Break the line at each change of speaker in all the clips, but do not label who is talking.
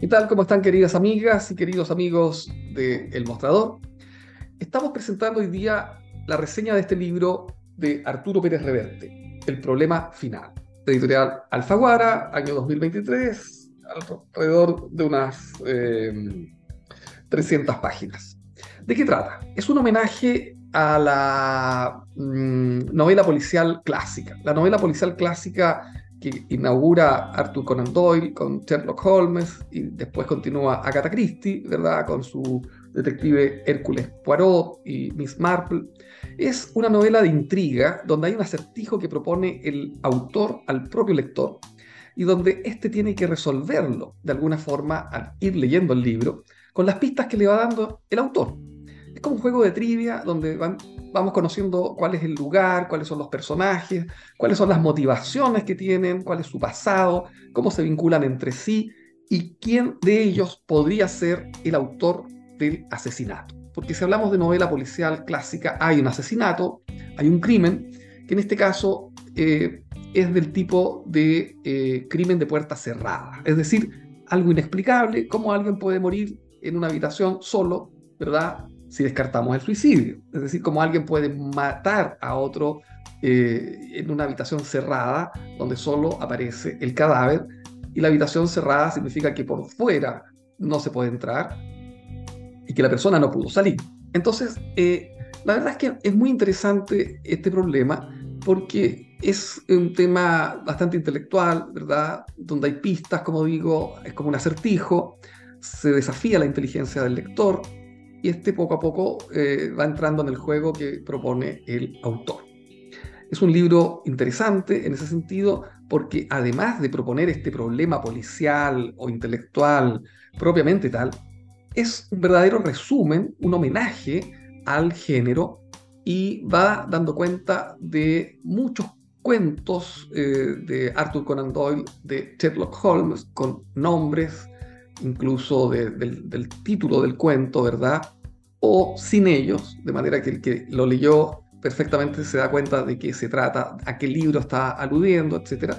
¿Qué tal? ¿Cómo están queridas amigas y queridos amigos de El Mostrador? Estamos presentando hoy día la reseña de este libro de Arturo Pérez Reverte, El problema final, editorial Alfaguara, año 2023, alrededor de unas 300 eh, páginas. ¿De qué trata? Es un homenaje a la mm, novela policial clásica. La novela policial clásica que inaugura Arthur Conan Doyle con Sherlock Holmes y después continúa Agatha Christie, ¿verdad? Con su detective Hércules Poirot y Miss Marple. Es una novela de intriga donde hay un acertijo que propone el autor al propio lector y donde éste tiene que resolverlo de alguna forma al ir leyendo el libro con las pistas que le va dando el autor. Como un juego de trivia donde vamos conociendo cuál es el lugar, cuáles son los personajes, cuáles son las motivaciones que tienen, cuál es su pasado, cómo se vinculan entre sí y quién de ellos podría ser el autor del asesinato. Porque si hablamos de novela policial clásica, hay un asesinato, hay un crimen, que en este caso eh, es del tipo de eh, crimen de puerta cerrada. Es decir, algo inexplicable, cómo alguien puede morir en una habitación solo, ¿verdad? Si descartamos el suicidio. Es decir, como alguien puede matar a otro eh, en una habitación cerrada donde solo aparece el cadáver y la habitación cerrada significa que por fuera no se puede entrar y que la persona no pudo salir. Entonces, eh, la verdad es que es muy interesante este problema porque es un tema bastante intelectual, ¿verdad? Donde hay pistas, como digo, es como un acertijo, se desafía la inteligencia del lector, y este poco a poco eh, va entrando en el juego que propone el autor. Es un libro interesante en ese sentido porque además de proponer este problema policial o intelectual propiamente tal, es un verdadero resumen, un homenaje al género y va dando cuenta de muchos cuentos eh, de Arthur Conan Doyle, de Sherlock Holmes, con nombres incluso del, título del cuento, ¿verdad? O sin ellos, de manera que el que lo leyó perfectamente se da cuenta de qué se trata, a qué libro está aludiendo, etc.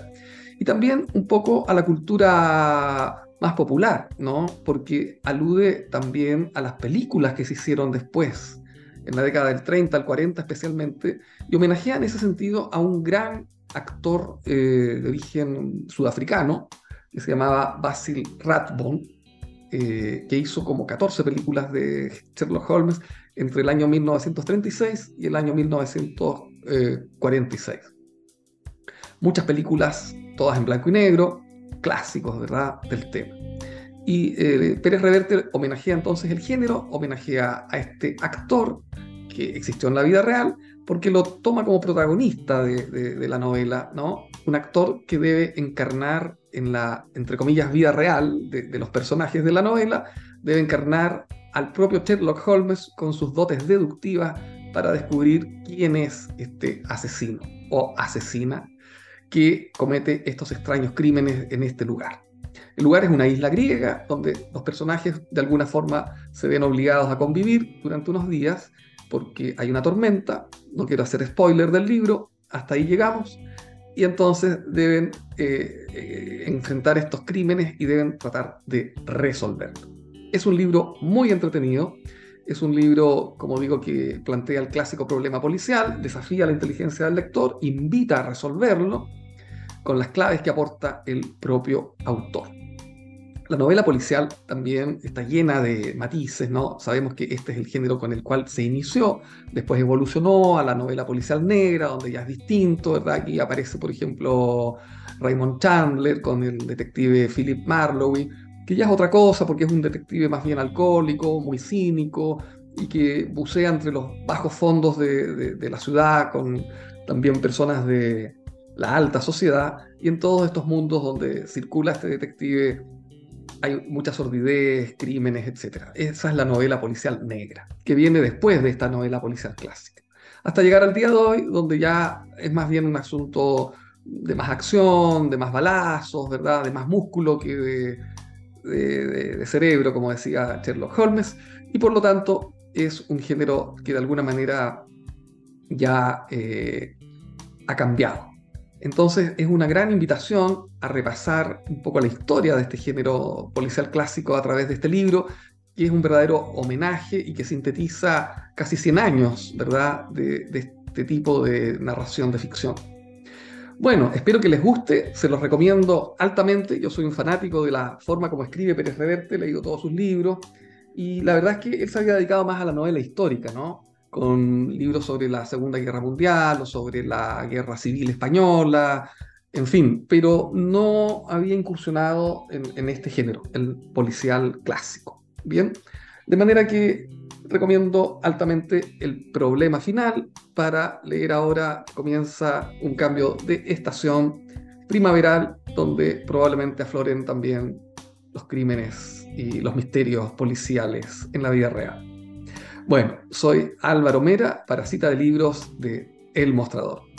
Y también un poco a la cultura más popular, ¿no? Porque alude también a las películas que se hicieron después, en la década del 30 al 40 especialmente, y homenajea en ese sentido a un gran actor eh, de origen sudafricano, que se llamaba Basil Rathbone, eh, que hizo como 14 películas de Sherlock Holmes entre el año 1936 y el año 1946. Muchas películas, todas en blanco y negro, clásicos, ¿verdad?, del tema. Y eh, Pérez Reverte homenajea entonces el género, homenajea a este actor que existió en la vida real, porque lo toma como protagonista de, la novela, ¿no? Un actor que debe encarnar en la, entre comillas, vida real de, los personajes de la novela, debe encarnar al propio Sherlock Holmes con sus dotes deductivas para descubrir quién es este asesino o asesina que comete estos extraños crímenes en este lugar. El lugar es una isla griega donde los personajes de alguna forma se ven obligados a convivir durante unos días porque hay una tormenta, no quiero hacer spoiler del libro, hasta ahí llegamos, y entonces deben eh, eh, enfrentar estos crímenes y deben tratar de resolverlo. Es un libro muy entretenido, es un libro, como digo, que plantea el clásico problema policial, desafía la inteligencia del lector, invita a resolverlo con las claves que aporta el propio autor. La novela policial también está llena de matices, ¿no? Sabemos que este es el género con el cual se inició, después evolucionó a la novela policial negra, donde ya es distinto, ¿verdad? Aquí aparece, por ejemplo, Raymond Chandler con el detective Philip Marlowe, que ya es otra cosa porque es un detective más bien alcohólico, muy cínico y que bucea entre los bajos fondos de, la ciudad con también personas de la alta sociedad y en todos estos mundos donde circula este detective hay mucha sordidez, crímenes, etc. Esa es la novela policial negra, que viene después de esta novela policial clásica. Hasta llegar al día de hoy, donde ya es más bien un asunto de más acción, de más balazos, ¿verdad? De más músculo que de, cerebro, como decía Sherlock Holmes, y por lo tanto es un género que de alguna manera ya eh, ha cambiado. Entonces es una gran invitación a repasar un poco la historia de este género policial clásico a través de este libro, que es un verdadero homenaje y que sintetiza casi 100 años, ¿verdad?, de, de este tipo de narración de ficción. Bueno, espero que les guste, se los recomiendo altamente. Yo soy un fanático de la forma como escribe Pérez Reverte, he leído todos sus libros y la verdad es que él se había dedicado más a la novela histórica, ¿no? Con libros sobre la Segunda Guerra Mundial o sobre la Guerra Civil Española, en fin, pero no había incursionado en, en este género, el policial clásico. Bien, de manera que recomiendo altamente el problema final para leer ahora. Comienza un cambio de estación primaveral donde probablemente afloren también los crímenes y los misterios policiales en la vida real. Bueno, soy Álvaro Mera para cita de libros de El Mostrador.